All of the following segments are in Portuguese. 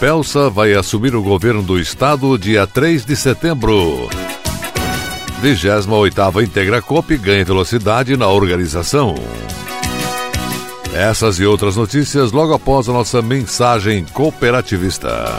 Sopelsa vai assumir o governo do estado dia 3 de setembro. 28ª Integra Cop ganha velocidade na organização. Essas e outras notícias logo após a nossa mensagem cooperativista.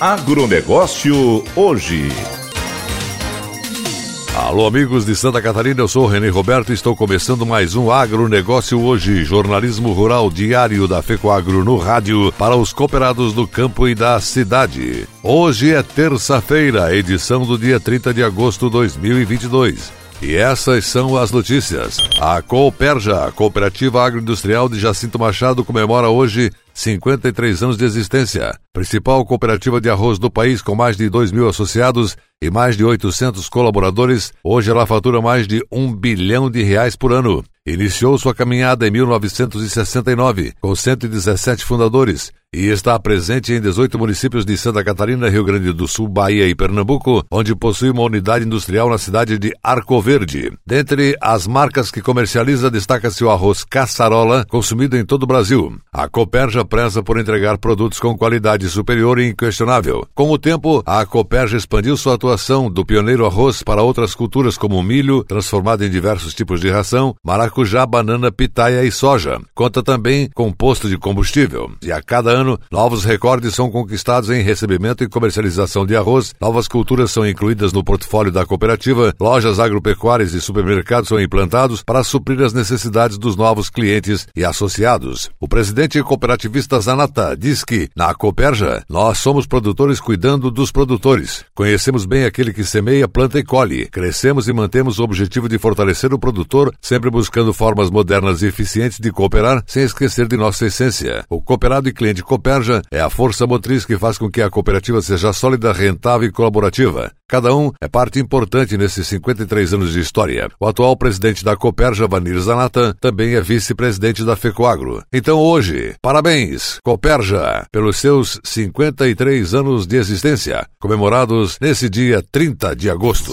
Agronegócio hoje. Alô, amigos de Santa Catarina, eu sou o René Roberto e estou começando mais um Agronegócio hoje, jornalismo rural diário da FECOAGRO no rádio para os cooperados do campo e da cidade. Hoje é terça-feira, edição do dia 30 de agosto de 2022. E essas são as notícias. A Cooperja, Cooperativa Agroindustrial de Jacinto Machado, comemora hoje 53 anos de existência. Principal cooperativa de arroz do país com mais de 2 mil associados e mais de 800 colaboradores, hoje ela fatura mais de um bilhão de reais por ano. Iniciou sua caminhada em 1969, com 117 fundadores, e está presente em 18 municípios de Santa Catarina, Rio Grande do Sul, Bahia e Pernambuco, onde possui uma unidade industrial na cidade de Arco Verde. Dentre as marcas que comercializa, destaca-se o arroz Caçarola, consumido em todo o Brasil. A Coperja preza por entregar produtos com qualidade superior e inquestionável. Com o tempo, a Coperja expandiu sua atuação do pioneiro arroz para outras culturas como milho, transformado em diversos tipos de ração, maracujá, banana, pitaia e soja. Conta também com posto de combustível. E a cada ano, novos recordes são conquistados em recebimento e comercialização de arroz, novas culturas são incluídas no portfólio da cooperativa, lojas agropecuárias e supermercados são implantados para suprir as necessidades dos novos clientes e associados. O presidente cooperativista Zanata diz que, na Cooperja, nós somos produtores cuidando dos produtores. Conhecemos bem aquele que semeia, planta e colhe. Crescemos e mantemos o objetivo de fortalecer o produtor, sempre buscando formas modernas e eficientes de cooperar, sem esquecer de nossa essência. O cooperado e cliente Cooperja é a força motriz que faz com que a cooperativa seja sólida, rentável e colaborativa. Cada um é parte importante nesses 53 anos de história. O atual presidente da Cooperja, Vanir Zanata, também é vice-presidente da FECOAGRO. Então hoje, parabéns, Cooperja, pelos seus 53 anos de existência, comemorados nesse dia 30 de agosto.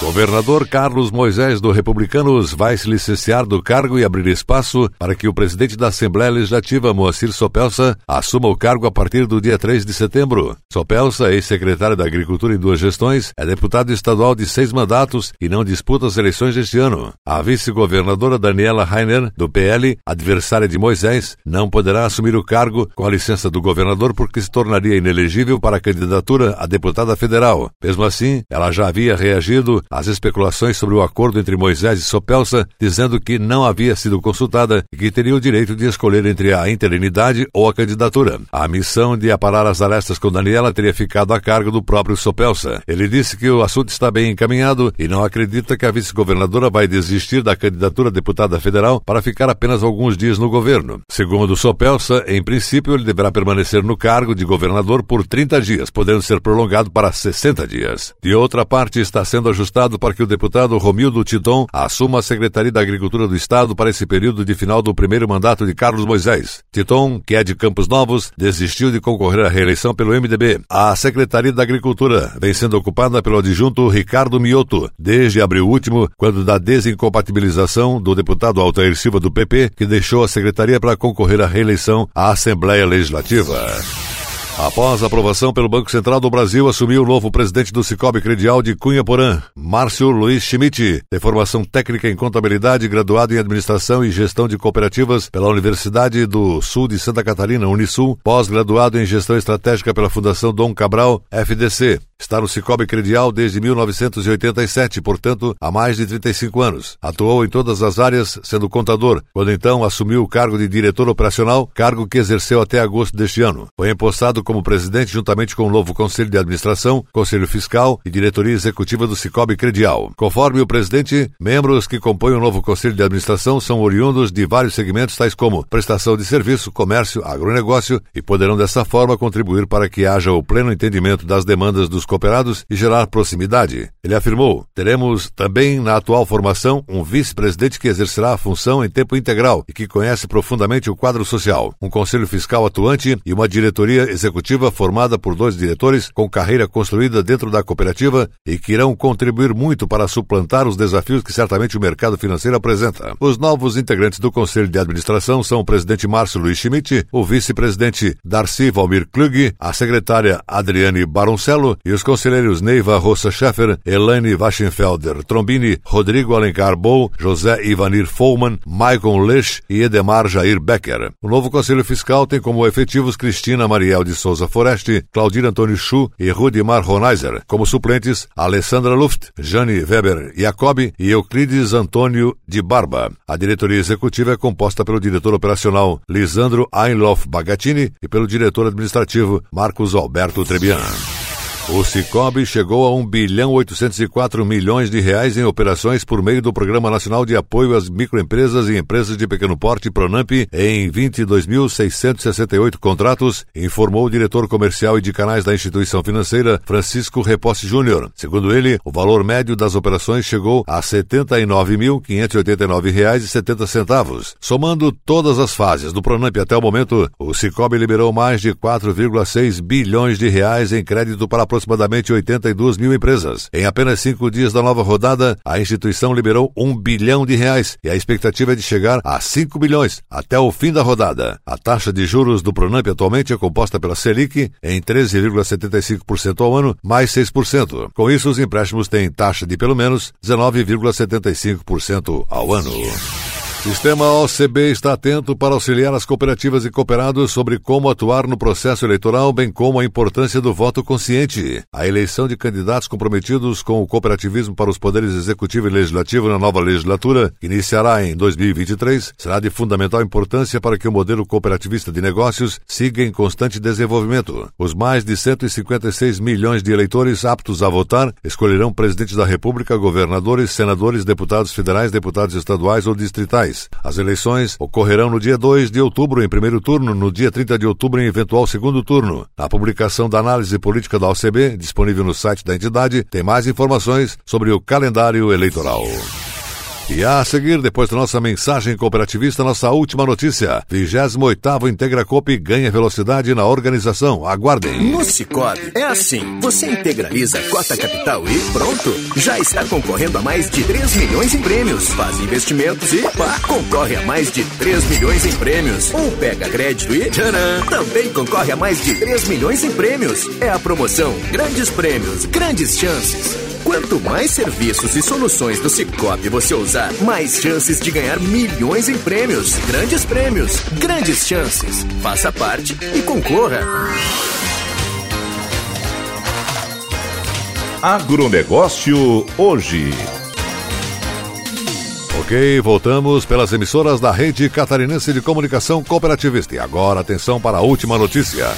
Governador Carlos Moisés do Republicanos vai se licenciar do cargo e abrir espaço para que o presidente da Assembleia Legislativa, Moacir Sopelsa, assuma o cargo a partir do dia 3 de setembro. Sopelsa, ex-secretário da Agricultura em duas gestões, é deputado estadual de seis mandatos e não disputa as eleições deste ano. A vice-governadora Daniela Rainer, do PL, adversária de Moisés, não poderá assumir o cargo com a licença do governador porque se tornaria inelegível para a candidatura a deputada federal. Mesmo assim, ela já havia reagido as especulações sobre o acordo entre Moisés e Sopelsa, dizendo que não havia sido consultada e que teria o direito de escolher entre a interinidade ou a candidatura. A missão de aparar as arestas com Daniela teria ficado a cargo do próprio Sopelsa. Ele disse que o assunto está bem encaminhado e não acredita que a vice-governadora vai desistir da candidatura a deputada federal para ficar apenas alguns dias no governo. Segundo Sopelsa, em princípio ele deverá permanecer no cargo de governador por 30 dias, podendo ser prolongado para 60 dias. De outra parte, está sendo ajustado Estado para que o deputado Romildo Titon assuma a Secretaria da Agricultura do Estado para esse período de final do primeiro mandato de Carlos Moisés. Titon, que é de Campos Novos, desistiu de concorrer à reeleição pelo MDB. A Secretaria da Agricultura vem sendo ocupada pelo adjunto Ricardo Mioto, desde abril último, quando da desincompatibilização do deputado Altair Silva do PP, que deixou a secretaria para concorrer à reeleição à Assembleia Legislativa. Após aprovação pelo Banco Central do Brasil, assumiu o novo presidente do Cicobi Credial de Cunha Porã, Márcio Luiz Schmidt, de formação técnica em contabilidade, graduado em administração e gestão de cooperativas pela Universidade do Sul de Santa Catarina, Unisul, pós-graduado em gestão estratégica pela Fundação Dom Cabral, FDC. Está no Cicobi Credial desde 1987, portanto, há mais de 35 anos. Atuou em todas as áreas, sendo contador, quando então assumiu o cargo de diretor operacional, cargo que exerceu até agosto deste ano. Foi empossado como presidente juntamente com o novo Conselho de Administração, Conselho Fiscal e Diretoria Executiva do Cicobi Credial. Conforme o presidente, membros que compõem o novo Conselho de Administração são oriundos de vários segmentos tais como prestação de serviço, comércio, agronegócio e poderão dessa forma contribuir para que haja o pleno entendimento das demandas dos cooperados e gerar proximidade. Ele afirmou: teremos também na atual formação um vice-presidente que exercerá a função em tempo integral e que conhece profundamente o quadro social, um conselho fiscal atuante e uma diretoria executiva formada por dois diretores com carreira construída dentro da cooperativa e que irão contribuir muito para suplantar os desafios que certamente o mercado financeiro apresenta. Os novos integrantes do conselho de administração são o presidente Márcio Luiz Schmidt, o vice-presidente Darcy Valmir Klug, a secretária Adriane Baroncello e os conselheiros Neiva Rossa Scheffer, Elaine Waschenfelder Trombini, Rodrigo Alencar Bou, José Ivanir Follman, Michael Lesch e Edemar Jair Becker. O novo Conselho Fiscal tem como efetivos Cristina Mariel de Souza Foreste, Claudir Antônio Schu e Rudimar Ronaiser. Como suplentes, Alessandra Luft, Jane Weber Jacobi e Euclides Antônio de Barba. A diretoria executiva é composta pelo diretor operacional Lisandro Einloff Bagatini e pelo diretor administrativo Marcos Alberto Trebian. O Cicobi chegou a 1 bilhão 804 milhões de reais em operações por meio do Programa Nacional de Apoio às Microempresas e Empresas de Pequeno Porte Pronamp em 22.668 contratos, informou o diretor comercial e de canais da instituição financeira, Francisco Reposse Júnior. Segundo ele, o valor médio das operações chegou a R$ 79.589,70. Somando todas as fases do Pronamp até o momento, o Cicobi liberou mais de 4,6 bilhões de reais em crédito para a aproximadamente 82 mil empresas. Em apenas cinco dias da nova rodada, a instituição liberou um bilhão de reais e a expectativa é de chegar a 5 bilhões até o fim da rodada. A taxa de juros do Pronamp atualmente é composta pela Selic em 13,75% ao ano, mais 6%. Com isso, os empréstimos têm taxa de pelo menos 19,75% ao ano. Sistema OCB está atento para auxiliar as cooperativas e cooperados sobre como atuar no processo eleitoral, bem como a importância do voto consciente. A eleição de candidatos comprometidos com o cooperativismo para os poderes executivo e legislativo na nova legislatura, que iniciará em 2023, será de fundamental importância para que o modelo cooperativista de negócios siga em constante desenvolvimento. Os mais de 156 milhões de eleitores aptos a votar escolherão presidente da República, governadores, senadores, deputados federais, deputados estaduais ou distritais. As eleições ocorrerão no dia 2 de outubro em primeiro turno, no dia 30 de outubro em eventual segundo turno. A publicação da análise política da OCB, disponível no site da entidade, tem mais informações sobre o calendário eleitoral. E a seguir, depois da nossa mensagem cooperativista, nossa última notícia. 28º Integra Coop ganha velocidade na organização. Aguardem. No Cicobi, é assim. Você integraliza cota capital e pronto. Já está concorrendo a mais de 3 milhões em prêmios. Faz investimentos e pá, concorre a mais de 3 milhões em prêmios. Ou pega crédito e tcharam, também concorre a mais de 3 milhões em prêmios. É a promoção Grandes Prêmios, Grandes Chances. Quanto mais serviços e soluções do Cicobi você usar, mais chances de ganhar milhões em prêmios. Grandes prêmios, grandes chances. Faça parte e concorra. Agronegócio hoje. Ok, voltamos pelas emissoras da Rede Catarinense de Comunicação Cooperativista. E agora, atenção para a última notícia.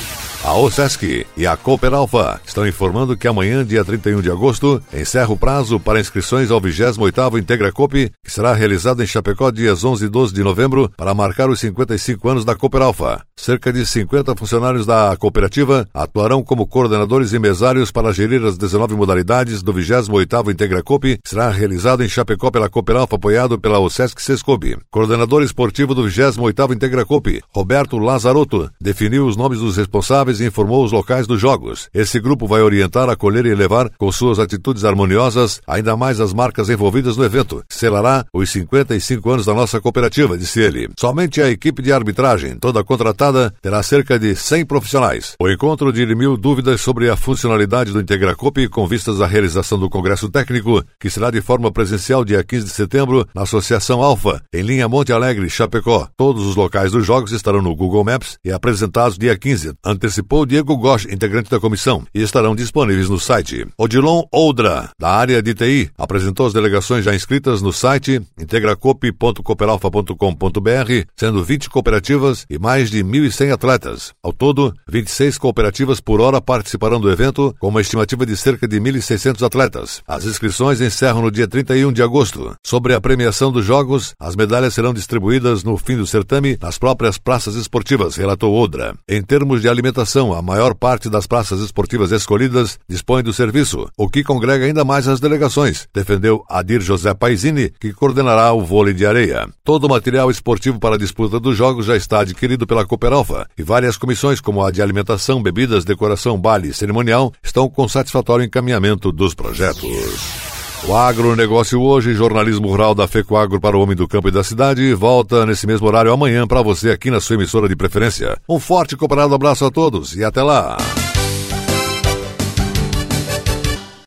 A OSESC e a Cooper Alpha estão informando que amanhã, dia 31 de agosto, encerra o prazo para inscrições ao 28º Integra Coop, que será realizado em Chapecó dias 11 e 12 de novembro, para marcar os 55 anos da Cooper Alpha. Cerca de 50 funcionários da cooperativa atuarão como coordenadores e mesários para gerir as 19 modalidades do 28º Integra Coop, que será realizado em Chapecó pela Cooper Alpha, apoiado pela OSESC Sescob. Coordenador esportivo do 28º Integra Coop, Roberto Lazarotto, definiu os nomes dos responsáveis informou os locais dos jogos. Esse grupo vai orientar, acolher e levar, com suas atitudes harmoniosas, ainda mais as marcas envolvidas no evento. Selará os 55 anos da nossa cooperativa, disse ele. Somente a equipe de arbitragem, toda contratada, terá cerca de 100 profissionais. O encontro dirimiu dúvidas sobre a funcionalidade do Integracop com vistas à realização do Congresso Técnico, que será de forma presencial dia 15 de setembro na Associação Alfa, em linha Monte Alegre, Chapecó. Todos os locais dos jogos estarão no Google Maps e apresentados dia 15, antecipou Diego Gosch, integrante da comissão, e estarão disponíveis no site. Odilon Oudra, da área de TI, apresentou as delegações já inscritas no site integracop.cooperalfa.com.br, sendo 20 cooperativas e mais de 1.100 atletas. Ao todo, 26 cooperativas por hora participarão do evento, com uma estimativa de cerca de 1.600 atletas. As inscrições encerram no dia 31 de agosto. Sobre a premiação dos jogos, as medalhas serão distribuídas no fim do certame nas próprias praças esportivas, relatou Odra. Em termos de alimentação, a maior parte das praças esportivas escolhidas dispõe do serviço, o que congrega ainda mais as delegações, defendeu Adir José Paisini, que coordenará o vôlei de areia. Todo o material esportivo para a disputa dos jogos já está adquirido pela Cooperalfa e várias comissões, como a de alimentação, bebidas, decoração, baile e cerimonial, estão com satisfatório encaminhamento dos projetos. O agronegócio hoje, jornalismo rural da FECOAGro para o homem do campo e da cidade, volta nesse mesmo horário amanhã para você aqui na sua emissora de preferência. Um forte e cooperado abraço a todos e até lá!